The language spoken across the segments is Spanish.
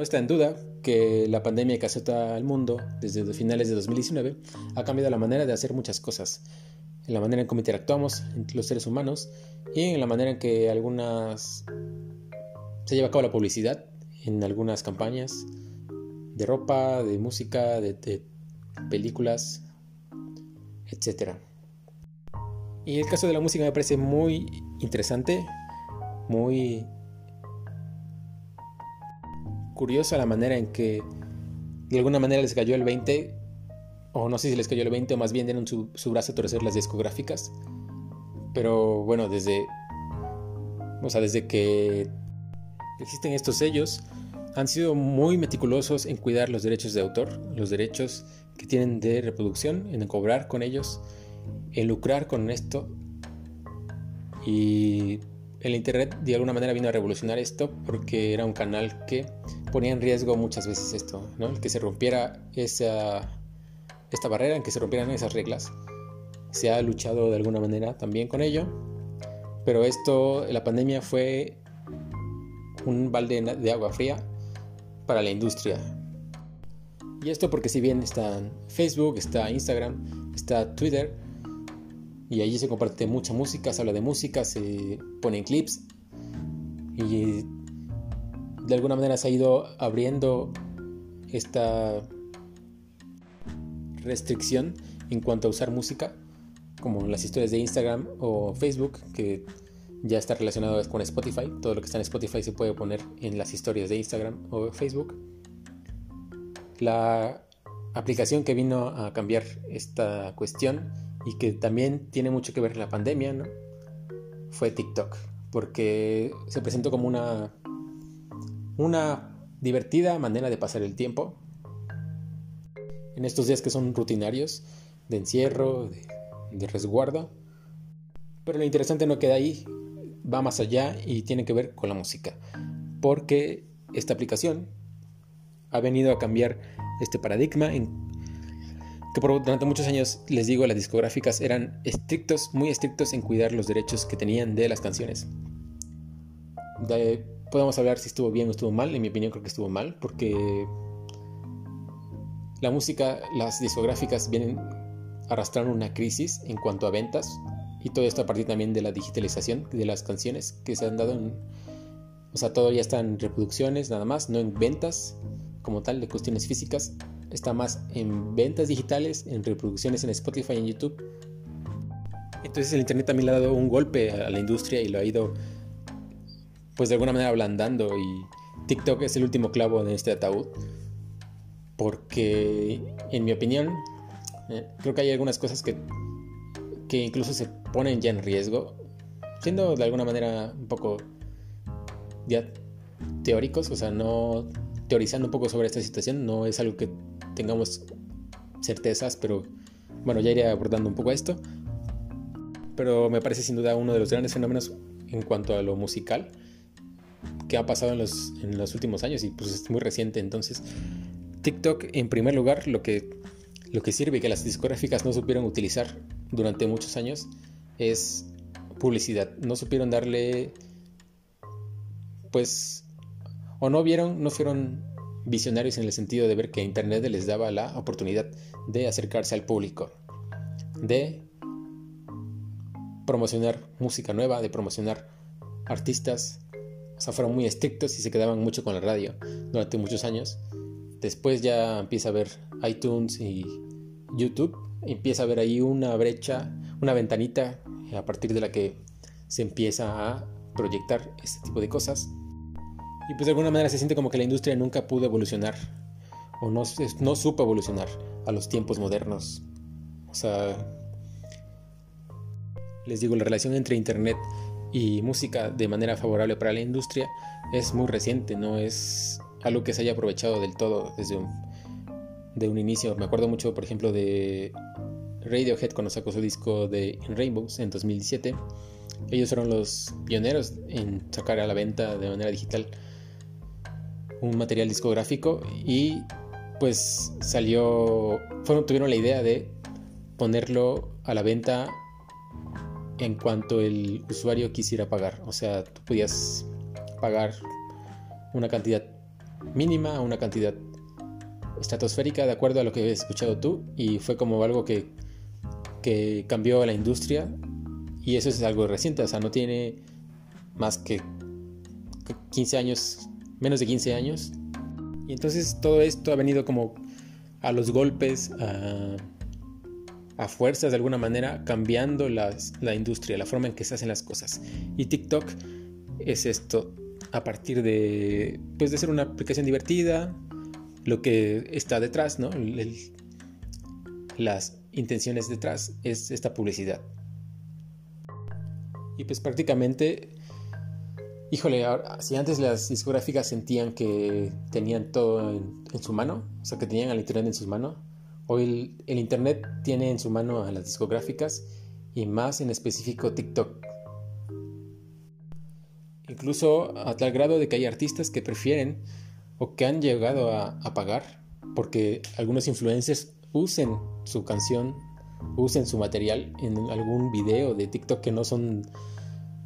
No está en duda que la pandemia que azota al mundo desde finales de 2019 ha cambiado la manera de hacer muchas cosas, en la manera en cómo interactuamos entre los seres humanos y en la manera en que algunas se lleva a cabo la publicidad en algunas campañas de ropa, de música, de, películas, etc. Y el caso de la música me parece muy interesante, muy curiosa la manera en que de alguna manera les cayó el 20, o no sé si les cayó el 20, o más bien dieron su, brazo a torcer las discográficas. Pero bueno, desde, o sea, desde que existen estos sellos, han sido muy meticulosos en cuidar los derechos de autor, los derechos que tienen de reproducción, en cobrar con ellos, en lucrar con esto. Y el Internet de alguna manera vino a revolucionar esto porque era un canal que ponía en riesgo muchas veces esto, ¿no? El que se rompiera esa, esta barrera, en que se rompieran esas reglas. Se ha luchado de alguna manera también con ello, pero esto, la pandemia fue un balde de agua fría para la industria. Y esto porque si bien está Facebook, está Instagram, está Twitter, y allí se comparte mucha música, se habla de música, se ponen clips y de alguna manera se ha ido abriendo esta restricción en cuanto a usar música, como las historias de Instagram o Facebook, que ya está relacionado con Spotify. Todo lo que está en Spotify se puede poner en las historias de Instagram o Facebook. La aplicación que vino a cambiar esta cuestión y que también tiene mucho que ver la pandemia, ¿no? Fue TikTok, porque se presentó como una, una divertida manera de pasar el tiempo en estos días que son rutinarios, de encierro, de, de resguardo. Pero lo interesante no queda ahí, va más allá y tiene que ver con la música, porque esta aplicación ha venido a cambiar este paradigma en que por, durante muchos años, les digo, las discográficas eran estrictos, muy estrictos en cuidar los derechos que tenían de las canciones. Podemos hablar si estuvo bien o estuvo mal, en mi opinión creo que estuvo mal, porque la música, las discográficas vienen arrastrando una crisis en cuanto a ventas, y todo esto a partir también de la digitalización de las canciones que se han dado en... O sea, todo ya está en reproducciones nada más, no en ventas como tal de cuestiones físicas está más en ventas digitales, en reproducciones en Spotify y en YouTube. Entonces el Internet también le ha dado un golpe a la industria y lo ha ido, pues de alguna manera ablandando y TikTok es el último clavo en este ataúd. Porque, en mi opinión, eh, creo que hay algunas cosas que, que incluso se ponen ya en riesgo, siendo de alguna manera un poco ya teóricos, o sea, no teorizando un poco sobre esta situación, no es algo que tengamos certezas, pero bueno, ya iré abordando un poco esto. Pero me parece sin duda uno de los grandes fenómenos en cuanto a lo musical que ha pasado en los, en los últimos años y pues es muy reciente. Entonces, TikTok en primer lugar lo que, lo que sirve que las discográficas no supieron utilizar durante muchos años es publicidad. No supieron darle pues o no vieron, no fueron visionarios en el sentido de ver que Internet les daba la oportunidad de acercarse al público, de promocionar música nueva, de promocionar artistas. O sea, fueron muy estrictos y se quedaban mucho con la radio durante muchos años. Después ya empieza a ver iTunes y YouTube. Empieza a ver ahí una brecha, una ventanita a partir de la que se empieza a proyectar este tipo de cosas. Y pues de alguna manera se siente como que la industria nunca pudo evolucionar o no, no supo evolucionar a los tiempos modernos. O sea, les digo, la relación entre Internet y música de manera favorable para la industria es muy reciente, no es algo que se haya aprovechado del todo desde un, de un inicio. Me acuerdo mucho, por ejemplo, de Radiohead cuando sacó su disco de In Rainbows en 2017. Ellos fueron los pioneros en sacar a la venta de manera digital un material discográfico y pues salió, fueron, tuvieron la idea de ponerlo a la venta en cuanto el usuario quisiera pagar. O sea, tú podías pagar una cantidad mínima a una cantidad estratosférica de acuerdo a lo que habías escuchado tú y fue como algo que, que cambió la industria y eso es algo reciente, o sea, no tiene más que 15 años, menos de 15 años. Y entonces todo esto ha venido como a los golpes, a, a fuerzas de alguna manera, cambiando las, la industria, la forma en que se hacen las cosas. Y TikTok es esto, a partir de, pues de ser una aplicación divertida, lo que está detrás, ¿no? las intenciones detrás es esta publicidad. Y pues prácticamente, híjole, si antes las discográficas sentían que tenían todo en, su mano, o sea, que tenían al Internet en sus manos, hoy el, Internet tiene en su mano a las discográficas y más en específico TikTok. Incluso a tal grado de que hay artistas que prefieren o que han llegado a, a pagar porque algunos influencers usen su canción, usen su material en algún video de TikTok que no son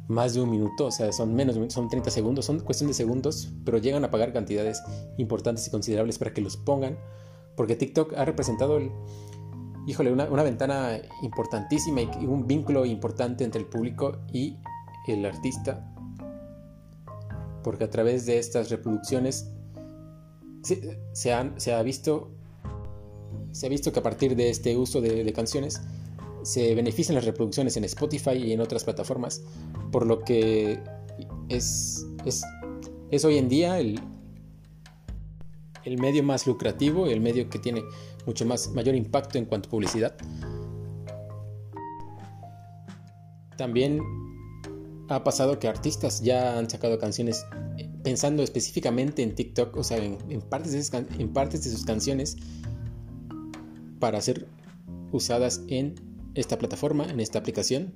más de un minuto, o sea, son menos, son 30 segundos, son cuestión de segundos, pero llegan a pagar cantidades importantes y considerables para que los pongan, porque TikTok ha representado, híjole, una, ventana importantísima y un vínculo importante entre el público y el artista, porque a través de estas reproducciones se, ha visto que a partir de este uso de, canciones se benefician las reproducciones en Spotify y en otras plataformas, por lo que es, es, hoy en día el, el medio más lucrativo, el medio que tiene mucho más mayor impacto en cuanto a publicidad. También ha pasado que artistas ya han sacado canciones pensando específicamente en TikTok, o sea, en, partes, de en partes de sus canciones para ser usadas en esta plataforma, en esta aplicación,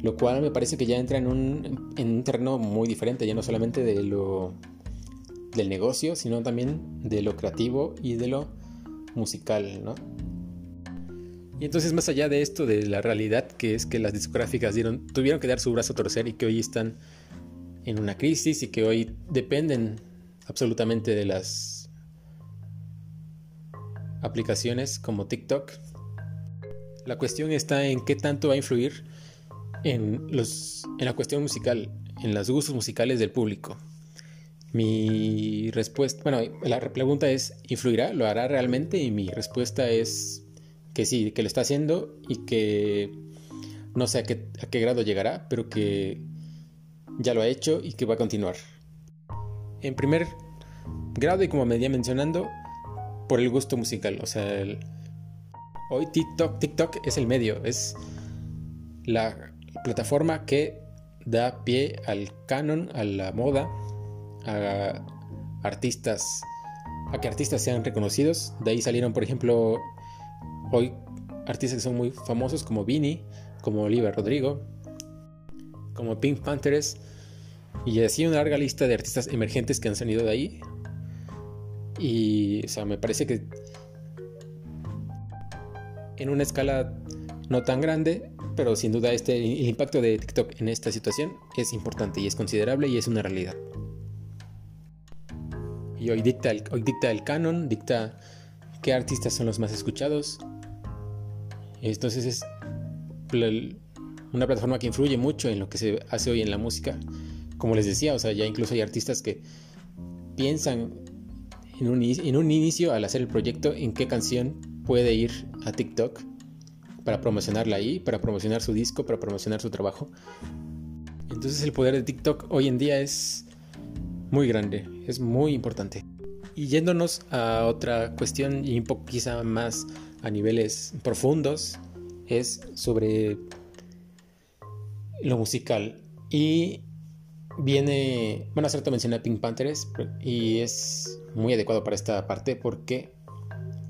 lo cual me parece que ya entra en un, en un terreno muy diferente, ya no solamente de lo del negocio, sino también de lo creativo y de lo musical, ¿no? Y entonces más allá de esto, de la realidad que es que las discográficas tuvieron que dar su brazo a torcer y que hoy están en una crisis y que hoy dependen absolutamente de las aplicaciones como TikTok. La cuestión está en qué tanto va a influir en, en la cuestión musical, en los gustos musicales del público. Mi respuesta, bueno, la pregunta es, ¿influirá? ¿Lo hará realmente? Y mi respuesta es que sí, que lo está haciendo y que no sé a qué, a qué grado llegará, pero que ya lo ha hecho y que va a continuar. En primer grado, y como me venía mencionando, por el gusto musical. O sea, hoy TikTok, TikTok es el medio, es la plataforma que da pie al canon, a la moda, a artistas, a que artistas sean reconocidos. De ahí salieron, por ejemplo, hoy artistas que son muy famosos como Vini, como Oliver Rodrigo, como Pink Panthers, y así una larga lista de artistas emergentes que han salido de ahí. Y, o sea, me parece que en una escala no tan grande, pero sin duda este, el impacto de TikTok en esta situación es importante y es considerable y es una realidad. Y hoy dicta el, hoy dicta el canon, dicta qué artistas son los más escuchados. Entonces es una plataforma que influye mucho en lo que se hace hoy en la música. Como les decía, o sea, ya incluso hay artistas que piensan en un, inicio al hacer el proyecto en qué canción puede ir a TikTok para promocionarla ahí, para promocionar su disco, para promocionar su trabajo. Entonces el poder de TikTok hoy en día es muy grande, es muy importante. Y yéndonos a otra cuestión y un poco quizá más a niveles profundos, es sobre lo musical. Y viene, bueno, hace rato mencioné Pink Panthers y es muy adecuado para esta parte porque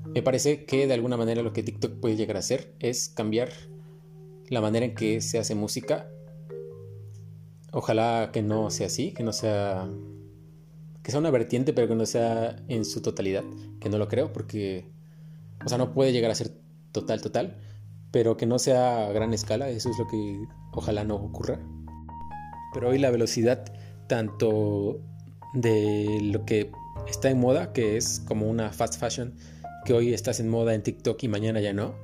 me parece que de alguna manera lo que TikTok puede llegar a hacer es cambiar la manera en que se hace música. Ojalá que no sea así, que no sea que sea una vertiente, pero que no sea en su totalidad, que no lo creo porque o sea, no puede llegar a ser total total, pero que no sea a gran escala, eso es lo que ojalá no ocurra. Pero hoy la velocidad tanto de lo que está en moda, que es como una fast fashion, que hoy estás en moda en TikTok y mañana ya no.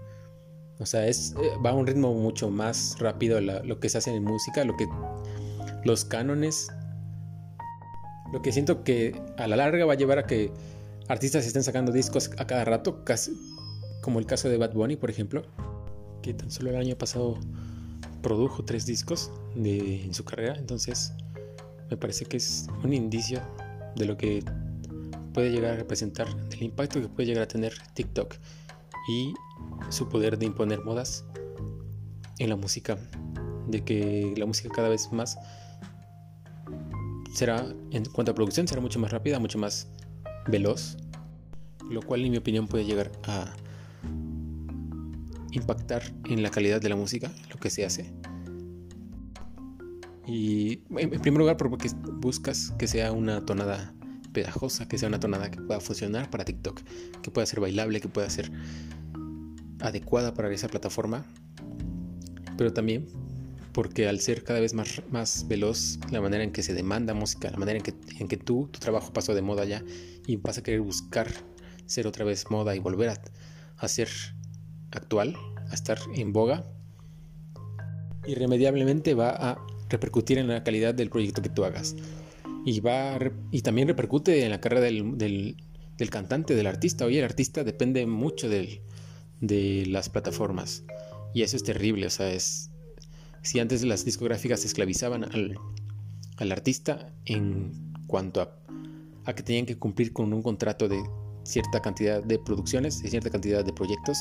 O sea, es, eh, va a un ritmo mucho más rápido lo que se hace en música, lo que los cánones. Lo que siento que a la larga va a llevar a que artistas estén sacando discos a cada rato, casi, como el caso de Bad Bunny, por ejemplo, que tan solo el año pasado produjo tres discos de, en su carrera. Entonces, me parece que es un indicio de lo que puede llegar a representar, del impacto que puede llegar a tener TikTok y su poder de imponer modas en la música, de que la música cada vez más será, en cuanto a producción, será mucho más rápida, mucho más veloz, lo cual en mi opinión puede llegar a impactar en la calidad de la música, lo que se hace. Y en primer lugar porque buscas que sea una tonada pegajosa, que sea una tonada que pueda funcionar para TikTok, que pueda ser bailable, que pueda ser adecuada para esa plataforma, pero también porque al ser cada vez más, más veloz la manera en que se demanda música, la manera en que, en que tú, tu trabajo pasó de moda ya y vas a querer buscar ser otra vez moda y volver a, a ser actual, a estar en boga, irremediablemente va a repercutir en la calidad del proyecto que tú hagas y va y también repercute en la carrera del, del, cantante, del artista. Oye, el artista depende mucho del, de las plataformas y eso es terrible. O sea, es si antes las discográficas esclavizaban al, al artista en cuanto a, a que tenían que cumplir con un contrato de cierta cantidad de producciones, de cierta cantidad de proyectos.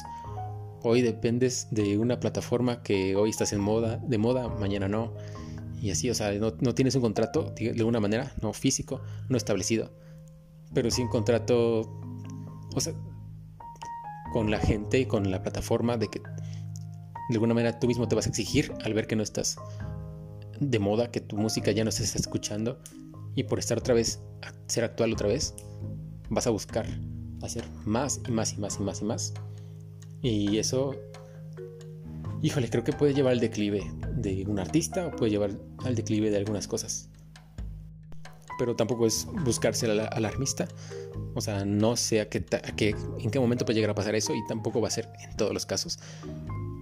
Hoy dependes de una plataforma que hoy estás en moda, de moda, mañana no y así, o sea, no, tienes un contrato de alguna manera, no físico, no establecido, pero sí un contrato, o sea, con la gente y con la plataforma de que de alguna manera tú mismo te vas a exigir al ver que no estás de moda, que tu música ya no se está escuchando y por estar otra vez, ser actual otra vez, vas a buscar hacer más y más y más y más y más. Y eso híjole, creo que puede llevar al declive de un artista o puede llevar al declive de algunas cosas. Pero tampoco es buscarse al alarmista. O sea, no sé a qué, en qué momento puede llegar a pasar eso y tampoco va a ser en todos los casos.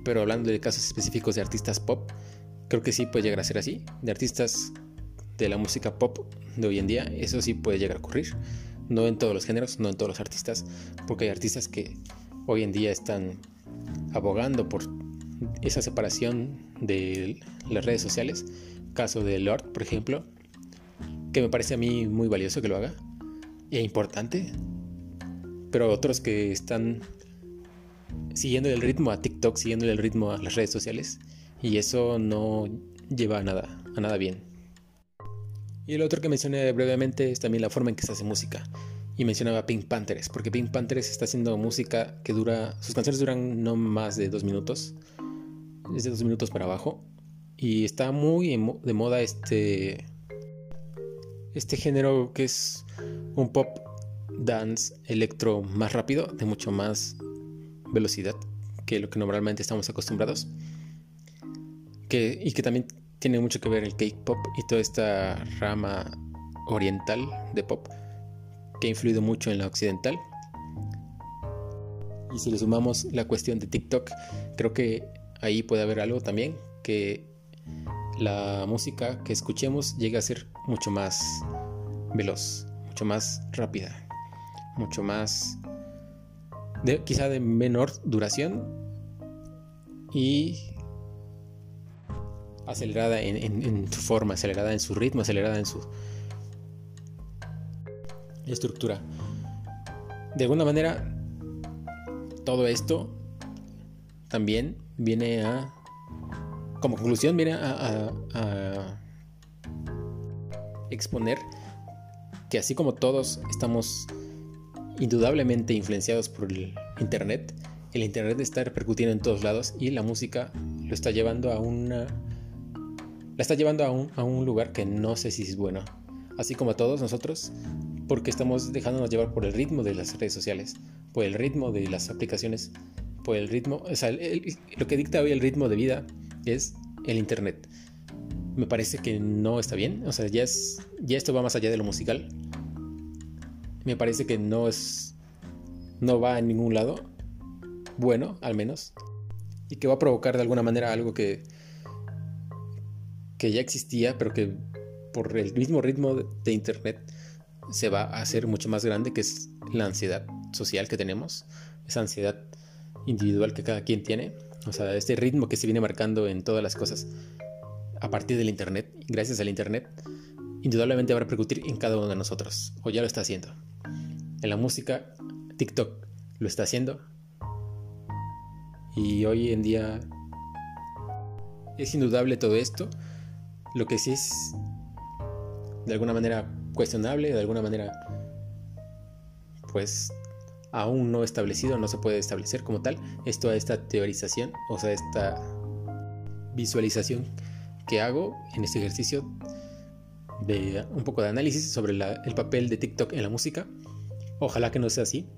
Pero hablando de casos específicos de artistas pop, creo que sí puede llegar a ser así. De artistas de la música pop de hoy en día, eso sí puede llegar a ocurrir. No en todos los géneros, no en todos los artistas, porque hay artistas que hoy en día están abogando por esa separación de las redes sociales, caso de Lord, por ejemplo, que me parece a mí muy valioso que lo haga e importante, pero otros que están siguiendo el ritmo a TikTok, siguiendo el ritmo a las redes sociales, y eso no lleva a nada, a nada bien. Y el otro que mencioné brevemente es también la forma en que se hace música. Y mencionaba Pink Panthers, porque Pink Panthers está haciendo música que dura, sus canciones duran no más de dos minutos, es de dos minutos para abajo. Y está muy de moda este, este género que es un pop dance electro más rápido, de mucho más velocidad que lo que normalmente estamos acostumbrados. Que, y que también tiene mucho que ver el K-pop y toda esta rama oriental de pop que ha influido mucho en la occidental. Y si le sumamos la cuestión de TikTok, creo que ahí puede haber algo también que la música que escuchemos llegue a ser mucho más veloz, mucho más rápida, mucho más, de, quizá de menor duración y acelerada en, su forma, acelerada en su ritmo, acelerada en su estructura. De alguna manera, todo esto también viene a, como conclusión, viene a, exponer que así como todos estamos indudablemente influenciados por el Internet, el Internet está repercutiendo en todos lados y la música lo está llevando a una... La está llevando a un, a un lugar que no sé si es bueno. Así como a todos nosotros, porque estamos dejándonos llevar por el ritmo de las redes sociales, por el ritmo de las aplicaciones por el ritmo, o sea, lo que dicta hoy el ritmo de vida es el Internet. Me parece que no está bien, o sea, ya, es, ya esto va más allá de lo musical. Me parece que no es no va a ningún lado bueno, al menos, y que va a provocar de alguna manera algo que que ya existía, pero que por el mismo ritmo de internet se va a hacer mucho más grande, que es la ansiedad social que tenemos, esa ansiedad individual que cada quien tiene, o sea, este ritmo que se viene marcando en todas las cosas a partir del internet, gracias al internet, indudablemente va a repercutir en cada uno de nosotros, o ya lo está haciendo. En la música, TikTok lo está haciendo, y hoy en día es indudable todo esto. Lo que sí es de alguna manera cuestionable, de alguna manera pues aún no establecido, no se puede establecer como tal, es toda esta teorización, o sea, esta visualización que hago en este ejercicio de un poco de análisis sobre el papel de TikTok en la música. Ojalá que no sea así,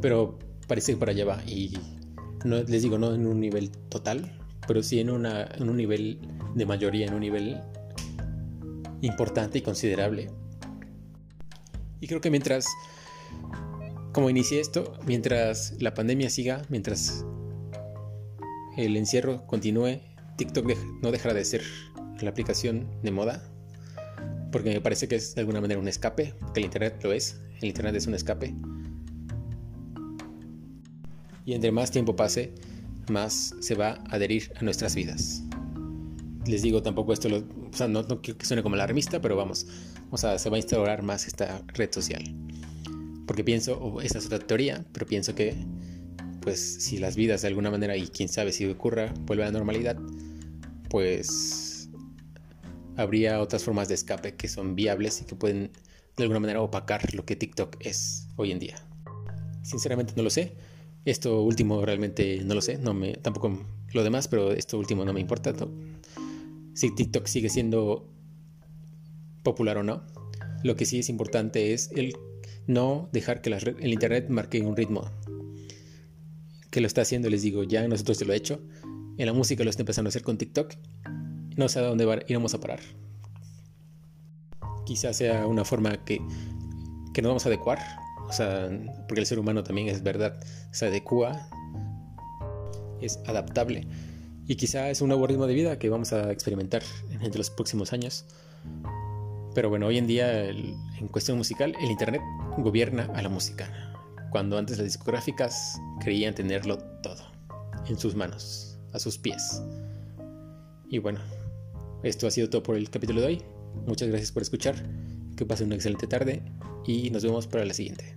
pero parece que para allá va y no les digo no en un nivel total, pero sí en, un nivel de mayoría, en un nivel importante y considerable. Y creo que mientras, como inicié esto, mientras la pandemia siga, mientras el encierro continúe, TikTok no dejará de ser la aplicación de moda, porque me parece que es de alguna manera un escape, porque el Internet lo es, el Internet es un escape. Y entre más tiempo pase, más se va a adherir a nuestras vidas les digo, tampoco esto, lo, o sea, no, no, quiero que suene como alarmista, pero vamos, o sea, se va a instaurar más esta red social. Porque pienso, o es otra teoría, pero pienso que, pues, si las vidas de alguna manera, y quién sabe si ocurra, vuelve a la normalidad, pues habría otras formas de escape que son viables y que pueden de alguna manera opacar lo que TikTok es hoy en día. Sinceramente no lo sé. Esto último realmente no lo sé, no me tampoco lo demás, pero esto último no me importa si TikTok sigue siendo popular o no. Lo que sí es importante es el no dejar que el Internet marque un ritmo. Que lo está haciendo, les digo, ya nosotros se lo he hecho. En la música lo está empezando a hacer con TikTok. No sé a dónde iremos a parar. Quizás sea una forma que, que nos vamos a adecuar. O sea, porque el ser humano también es verdad, se adecua, es adaptable y quizá es un nuevo ritmo de vida que vamos a experimentar entre los próximos años. Pero bueno, hoy en día en cuestión musical el Internet gobierna a la música, cuando antes las discográficas creían tenerlo todo en sus manos, a sus pies. Y bueno, esto ha sido todo por el capítulo de hoy. Muchas gracias por escuchar, que pasen una excelente tarde y nos vemos para la siguiente.